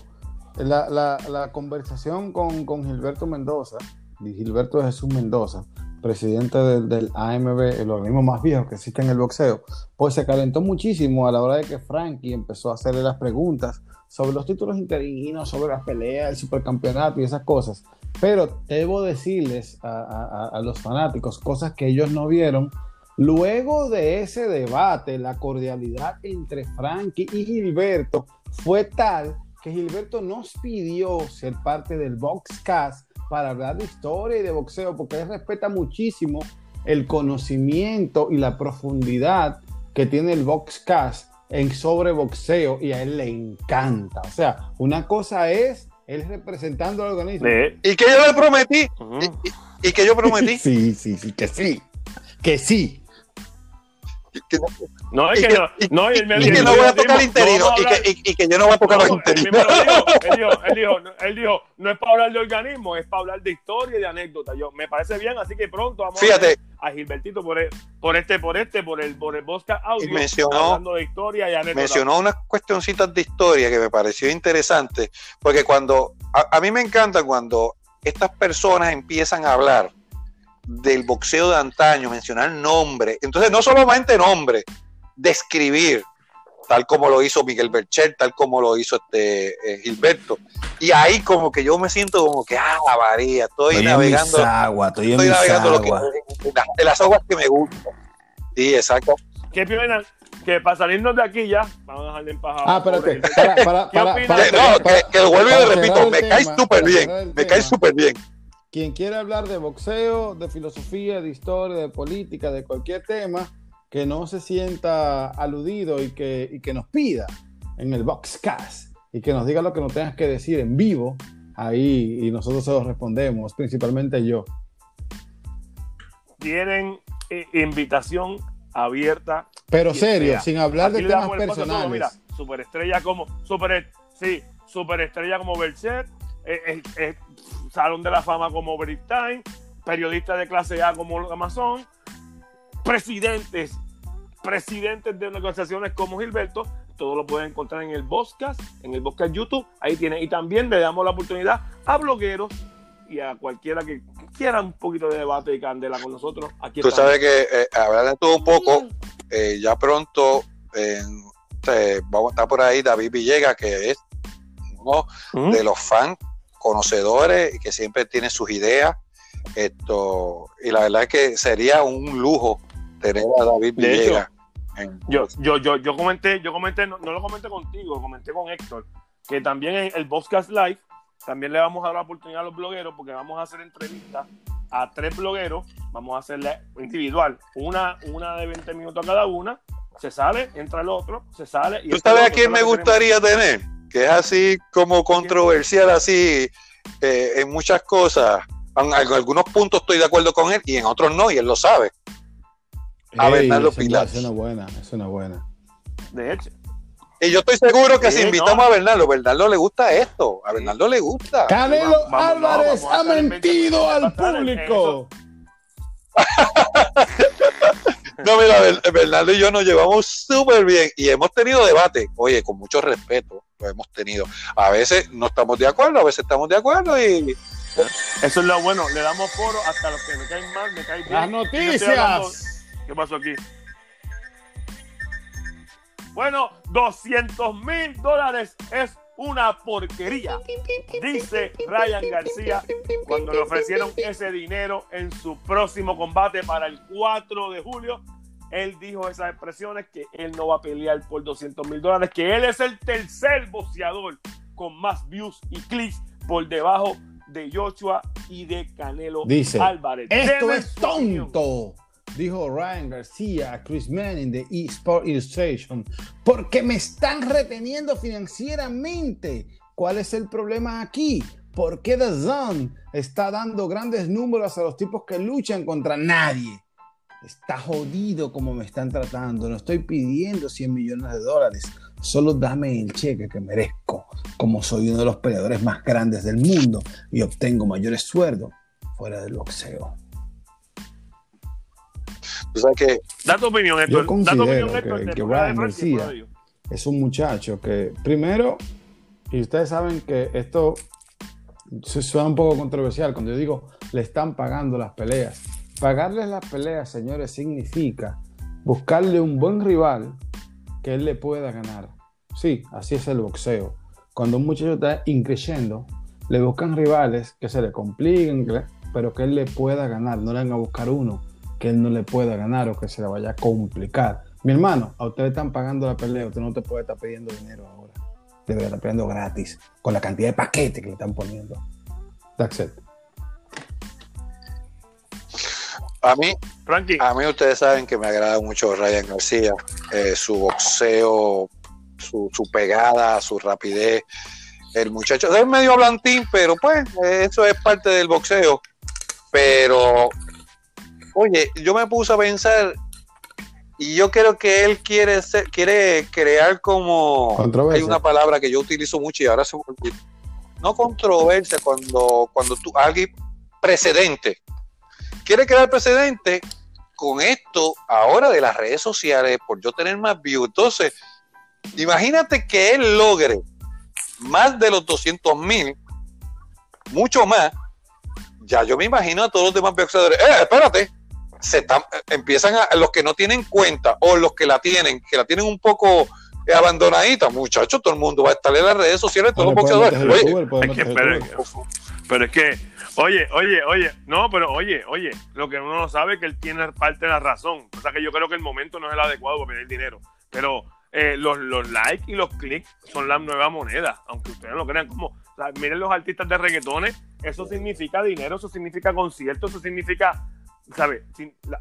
La, la, la conversación con, con Gilberto Mendoza, Gilberto Jesús Mendoza, presidente del, del, AMB, el organismo más viejo que existe en el boxeo, pues se calentó muchísimo a la hora de que Frankie empezó a hacerle las preguntas sobre los títulos interinos, sobre las peleas, el supercampeonato y esas cosas. Pero debo decirles a, a, a los fanáticos cosas que ellos no vieron. Luego de ese debate, la cordialidad entre Frankie y Gilberto fue tal que Gilberto nos pidió ser parte del Boxcast para hablar de historia y de boxeo, porque él respeta muchísimo el conocimiento y la profundidad que tiene el Boxcast en sobre boxeo y a él le encanta. O sea, una cosa es él representando al organismo. Y que yo le prometí. Uh -huh. y, y, que yo prometí. sí, sí, sí, que sí. Que sí. Que no, no, es que, que, no, no, y, y, y que no voy a tocar interino y que, y, que yo no voy a tocar los interinos. Él dijo, él, dijo, él dijo, no es para hablar de organismo, es para hablar de historia y de anécdota. Yo, me parece bien, así que pronto vamos Fíjate, a, Gilbertito por, el, por este, por este, por el, por el Bosca Audio, mencionó, hablando de historia y anécdota. Mencionó unas cuestioncitas de historia que me pareció interesante, porque cuando, a, a mí me encanta cuando estas personas empiezan a hablar del boxeo de antaño, mencionar nombre. Entonces, no solamente nombre, describir, tal como lo hizo Miguel Bercher, tal como lo hizo este eh, Gilberto. Y ahí como que yo me siento como que, ah, María, estoy, estoy navegando. En agua, estoy, estoy en navegando agua. lo que, de, de las aguas que me gustan. Sí, exacto. Qué pena que para salirnos de aquí ya, vamos a dejarle en paja. Ah, espérate, para, para, para, para, no, que, que lo vuelvo y lo repito, me cae súper bien, me cae súper bien. Quien quiera hablar de boxeo, de filosofía, de historia, de política, de cualquier tema, que no se sienta aludido y que, y que nos pida en el Boxcast y que nos diga lo que nos tengas que decir en vivo, ahí y nosotros se lo respondemos, principalmente yo. Tienen eh, invitación abierta. Pero serio, sea. sin hablar Aquí de temas personales. Todo, mira, superestrella como, super, sí, superestrella como Berset, eh, eh, eh, Salón de la Fama como Britain, periodistas de clase A como Amazon, presidentes, presidentes de organizaciones como Gilberto, todo lo pueden encontrar en el podcast, en el podcast YouTube, ahí tienen, y también le damos la oportunidad a blogueros y a cualquiera que quiera un poquito de debate y candela con nosotros. Aquí Tú sabes que eh, hablar de todo un poco, eh, ya pronto eh, vamos a estar por ahí David Villegas, que es uno ¿Mm? de los fans conocedores y que siempre tiene sus ideas. Esto, y la verdad es que sería un lujo tener a David de Villegas. Hecho, yo, yo, yo, yo comenté, yo comenté, no, no, lo comenté contigo, comenté con Héctor, que también en el Podcast Live también le vamos a dar la oportunidad a los blogueros porque vamos a hacer entrevistas a tres blogueros, vamos a hacerle individual, una, una de 20 minutos a cada una, se sale, entra el otro, se sale. Y ¿Tú sabes a quién me gustaría tenemos. tener? Que es así como controversial, así eh, en muchas cosas. En, en, algunos puntos estoy de acuerdo con él y en otros no, y él lo sabe. A Bernardo Pilar. Es una buena, es una buena. De hecho. Y yo estoy seguro que si invitamos a Bernardo, Bernardo le gusta esto. A Bernardo le gusta. Canelo Álvarez ha mentido al público. No, mira, Bernardo y yo nos llevamos súper bien y hemos tenido debate, oye, con mucho respeto lo hemos tenido. A veces no estamos de acuerdo, a veces estamos de acuerdo y... Eso es lo bueno, le damos foro hasta los que me caen mal, me caen bien. Las noticias. ¿Qué pasó aquí? Bueno, 200 mil dólares es una porquería, dice Ryan García cuando le ofrecieron ese dinero en su próximo combate para el 4 de julio. Él dijo esas expresiones que él no va a pelear por 200 mil dólares, que él es el tercer boxeador con más views y clics por debajo de Joshua y de Canelo dice, Álvarez. Esto es tonto dijo Ryan García a Chris Manning de eSport Illustration, porque me están reteniendo financieramente. ¿Cuál es el problema aquí? ¿Por qué The Zone está dando grandes números a los tipos que luchan contra nadie? Está jodido como me están tratando. No estoy pidiendo 100 millones de dólares. Solo dame el cheque que merezco. Como soy uno de los peleadores más grandes del mundo y obtengo mayores sueldos fuera del boxeo que, da tu opinión, Yo considero que, Brian García es un muchacho que, primero, y ustedes saben que esto se suena un poco controversial cuando yo digo le están pagando las peleas. Pagarles las peleas, señores, significa buscarle un buen rival que él le pueda ganar. Sí, así es el boxeo. Cuando un muchacho está increciendo, le buscan rivales que se le compliquen, pero que él le pueda ganar. No le van a buscar uno que él no le pueda ganar o que se le vaya a complicar. Mi hermano, a usted le están pagando la pelea, usted no te puede estar pidiendo dinero ahora. Debería estar pidiendo gratis, con la cantidad de paquetes que le están poniendo. That's it. A mí, a mí ustedes saben que me agrada mucho Ryan García, eh, su boxeo, su, su, pegada, su rapidez. El muchacho es medio blantín, pero pues eso es parte del boxeo. Pero Oye, yo me puse a pensar y yo creo que él quiere ser, quiere crear como hay una palabra que yo utilizo mucho y ahora se no controversia cuando cuando tú alguien precedente quiere crear precedente con esto ahora de las redes sociales por yo tener más views. Entonces imagínate que él logre más de los 200 mil mucho más ya yo me imagino a todos los demás boxeadores eh espérate se empiezan a, los que no tienen cuenta o los que la tienen, que la tienen un poco abandonadita, muchachos, todo el mundo va a estar en las redes sociales, todos los boxeadores. pero, es que, oye, oye, oye, no, pero oye, oye, lo que uno no sabe es que él tiene parte de la razón. O sea que yo creo que el momento no es el adecuado para pedir dinero. Pero eh, los, los likes y los clics son la nueva moneda, aunque ustedes no lo crean como. miren los artistas de reggaetones, eso significa dinero, eso significa conciertos, eso significa ¿sabes?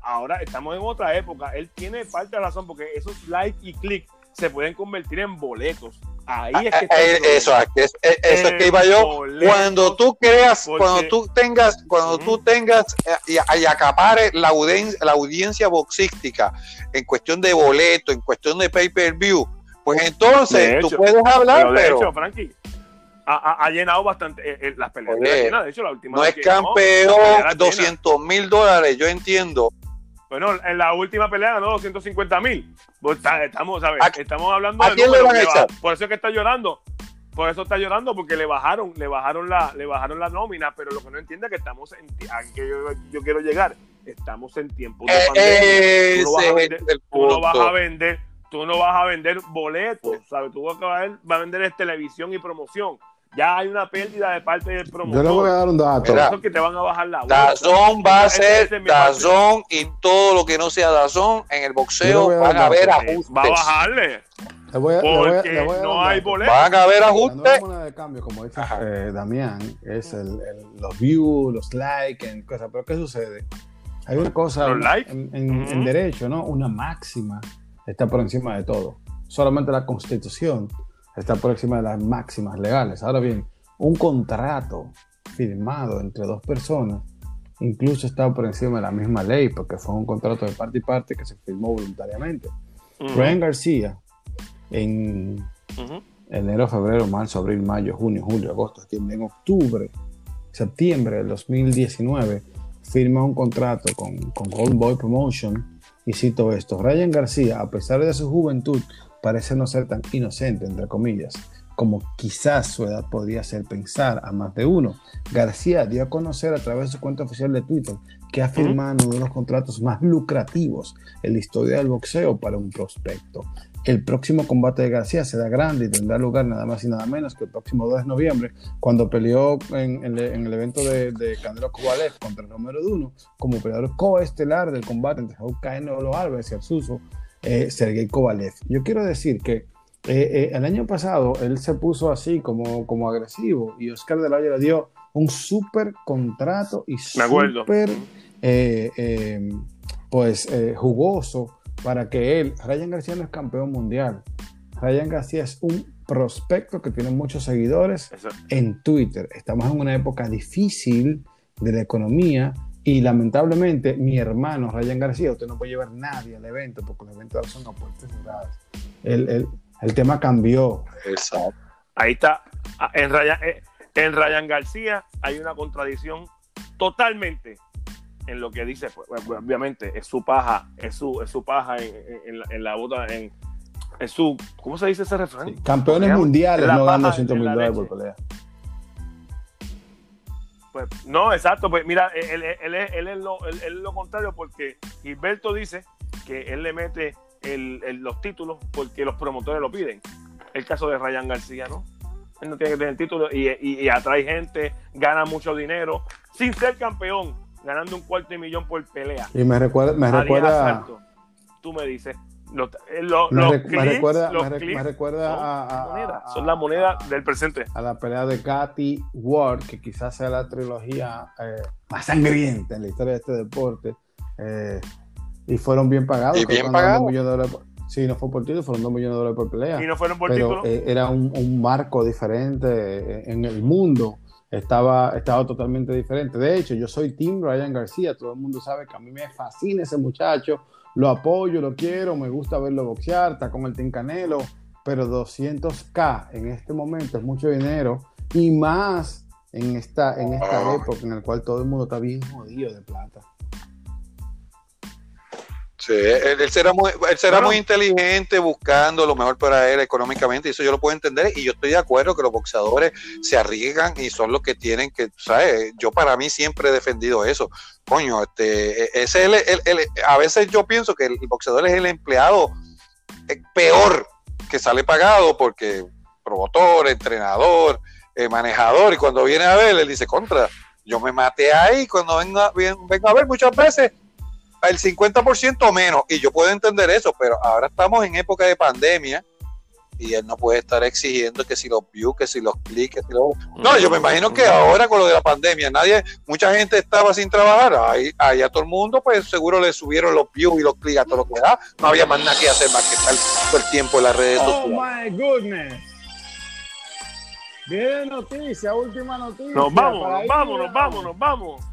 Ahora estamos en otra época. Él tiene parte de razón porque esos likes y clics se pueden convertir en boletos. Ahí es que ah, eh, eso, es, eso es que iba yo. Cuando tú creas, cuando tú tengas, cuando tú tengas eh, y, acapare la audiencia, la audiencia boxística en cuestión de boleto, en cuestión de pay per view, pues entonces tú puedes hablar, pero, Hecho, Frankie, ha, llenado bastante eh, eh, las peleas. de hecho, la última no es campeón, 200 mil dólares, yo entiendo. Bueno, en la última pelea ganó 250 mil. Pues estamos, ¿sabes? estamos hablando de quién le van a echar? Por eso es que está llorando. Por eso está llorando, porque le bajaron, le bajaron la, le bajaron la nómina, pero lo que no entiende es que estamos en que yo, quiero llegar, estamos en tiempo de eh, pandemia. Tú no vas a vender, tú no vas a vender boletos, ¿sabes? Tú vas a, vas a vender televisión y promoción ya hay una pérdida de parte del promotor. Yo le voy a dar un dato. Mira, que te van a bajar la Dazón va a ser Dazón y todo lo que no sea Dazón en el boxeo van a haber ajustes. Va a bajarle. Le voy a, porque le voy a, no hay boleto. Van a haber ajustes. La de cambio, como dice eh, Damián, es el, los views, los likes, cosas. Pero ¿qué sucede? Hay una cosa en, en derecho, ¿no? Una máxima está por encima de todo. Solamente la constitución está por encima de las máximas legales. Ahora bien, un contrato firmado entre dos personas incluso está por encima de la misma ley porque fue un contrato de parte y parte que se firmó voluntariamente. Ryan García, en Enero, febrero, marzo, abril, mayo, junio, julio, agosto, septiembre. En octubre, septiembre del 2019, firma un contrato con, con Golden Boy Promotion y cito esto, Ryan García, a pesar de su juventud, parece no ser tan inocente, entre comillas, como quizás su edad podría hacer pensar a más de uno. García dio a conocer a través de su cuenta oficial de Twitter que ha firmado uno de los contratos más lucrativos en la historia del boxeo para un prospecto. El próximo combate de García será grande y tendrá lugar nada más y nada menos que el próximo 2 de noviembre, cuando peleó en, el evento de, de Canelo Kovalev contra Romero Duno como peleador coestelar del combate entre Raúl Canelo Álvarez y el suso eh, Sergei Kovalev. Yo quiero decir que eh, eh, el año pasado él se puso así como, como agresivo y Oscar de la Hoya le dio un súper contrato y súper pues jugoso para que él, Ryan García no es campeón mundial. Ryan García es un prospecto que tiene muchos seguidores en Twitter. Estamos en una época difícil de la economía y lamentablemente mi hermano Ryan García, usted no puede llevar nadie al evento porque los eventos son a puertas cerradas. El, el, tema cambió. Exacto. Ahí está. Ah, en Ryan, eh, en Ryan García hay una contradicción totalmente en lo que dice, pues, pues, obviamente, es su paja, es su, es su paja en, en, la bota, en, en, su, ¿cómo se dice ese refrán? campeones mundiales no dan 200 mil dólares por pelea. Pues, no, exacto, pues mira, él, él, él, es lo, es lo contrario porque Gilberto dice que él le mete el, los títulos porque los promotores lo piden. El caso de Ryan García, ¿no? Él no tiene que tener títulos y, y, y atrae gente, gana mucho dinero sin ser campeón ganando un cuarto de millón por pelea. Y me recuerda, me recuerda. Tú me dices. Me, recuerda, me, recuerda a, son la moneda del presente. A la pelea de Katy Ward, que quizás sea la trilogía eh, más sangrienta en la historia de este deporte. Eh, y fueron bien pagados. ¿Y bien pagados? Sí, no fue por título, fueron dos millones de dólares por pelea. Y no fueron por pero, título. Eh, era un, un, marco diferente en el mundo estaba, estaba totalmente diferente. De hecho, yo soy Tim Ryan García, todo el mundo sabe que a mí me fascina ese muchacho, lo apoyo, lo quiero, me gusta verlo boxear, está con el Team Canelo, pero 200k en este momento es mucho dinero y más en esta, en esta época en la cual todo el mundo está bien jodido de plata. Sí, él, será, muy, él será muy inteligente buscando lo mejor para él económicamente, y eso yo lo puedo entender, y yo estoy de acuerdo que los boxeadores se arriesgan y son los que tienen que, ¿sabes? Yo para mí siempre he defendido eso. Coño, este, e, ese el, el, a veces yo pienso que el boxeador es el empleado eh, peor que sale pagado porque promotor, entrenador, eh, manejador, y cuando viene a ver, él dice, contra, yo me maté ahí, cuando venga, venga a ver muchas veces el 50% menos, y yo puedo entender eso, pero ahora estamos en época de pandemia y él no puede estar exigiendo que si los views, que si los clics, que si los... No, yo me imagino que ahora con lo de la pandemia, nadie, mucha gente estaba sin trabajar, ahí, ahí a todo el mundo, pues seguro le subieron los views y los clics a todo lo que da, no había más nada que hacer más que estar todo el tiempo en las redes oh my goodness. Bien noticia, última noticia. Nos vamos, nos vamos, nos vamos, nos vamos.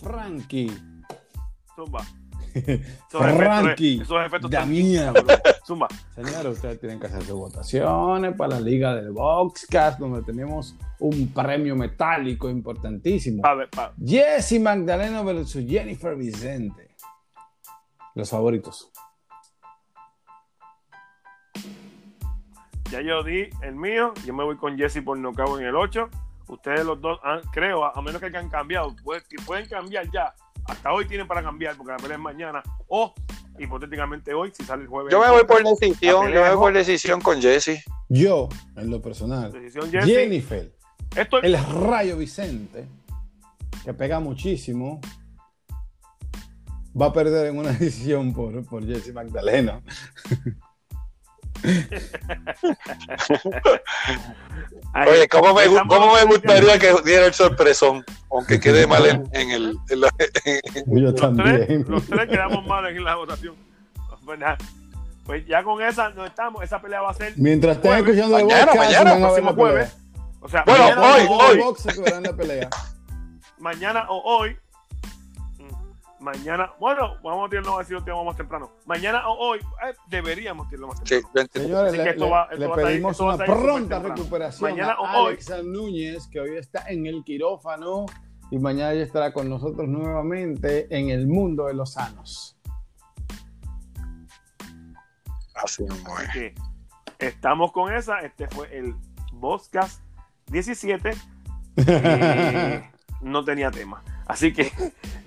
Frankie. Zumba. Frankie. Esos efectos de mierda. Zumba. Señores, ustedes tienen que hacer sus votaciones para la Liga del Boxcast, donde tenemos un premio metálico importantísimo. A ver, a... Jesse Magdaleno versus Jennifer Vicente. Los favoritos. Ya yo di el mío. Yo me voy con Jesse por nocaut en el 8 ustedes los dos, creo, a, menos que hayan cambiado, pueden cambiar ya. Hasta hoy tienen para cambiar porque la pelea es mañana. O hipotéticamente hoy, si sale el jueves. Yo me voy por decisión, yo me voy por decisión con Jesse. Yo, en lo personal, Jennifer, Esto... el Rayo Vicente, que pega muchísimo, va a perder en una decisión por, por Jesse Magdalena. Oye, ¿cómo me, ¿cómo me, gustaría que diera el sorpresón? Aunque quede mal en, en el. En la, Yo los también. Tres, los tres quedamos mal en la votación. Pues, pues ya con esa no estamos. Esa pelea va a ser. Mientras estén escuchando de mañana, mañana, próximo jueves. O sea, bueno, hoy, hoy. Que verán la pelea. mañana o hoy Mañana, bueno, vamos a tirarlo a decir lo más temprano. Mañana o hoy eh, deberíamos tirarlo más temprano. Sí, Señores, le, esto va, esto le pedimos una pronta recuperación mañana a Alexa Núñez, que hoy está en el quirófano y mañana ya estará con nosotros nuevamente en el mundo de los sanos. Así es. estamos con esa. Este fue el Boscast 17. no tenía tema. Así que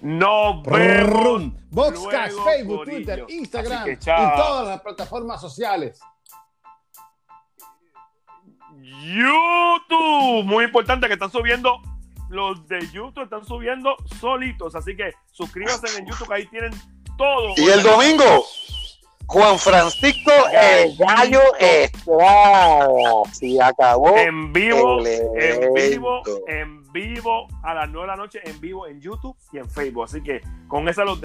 nos vemos. Boxcast, Facebook, Twitter, Instagram y todas las plataformas sociales. YouTube, muy importante que están subiendo los de YouTube están subiendo solitos, así que suscríbanse en YouTube, ahí tienen todo. Y el domingo, Juan Francisco el gallo estrado. Si acabó. En vivo, en vivo, en vivo, a las 9 de la noche, en vivo en YouTube y en Facebook. Así que con esa los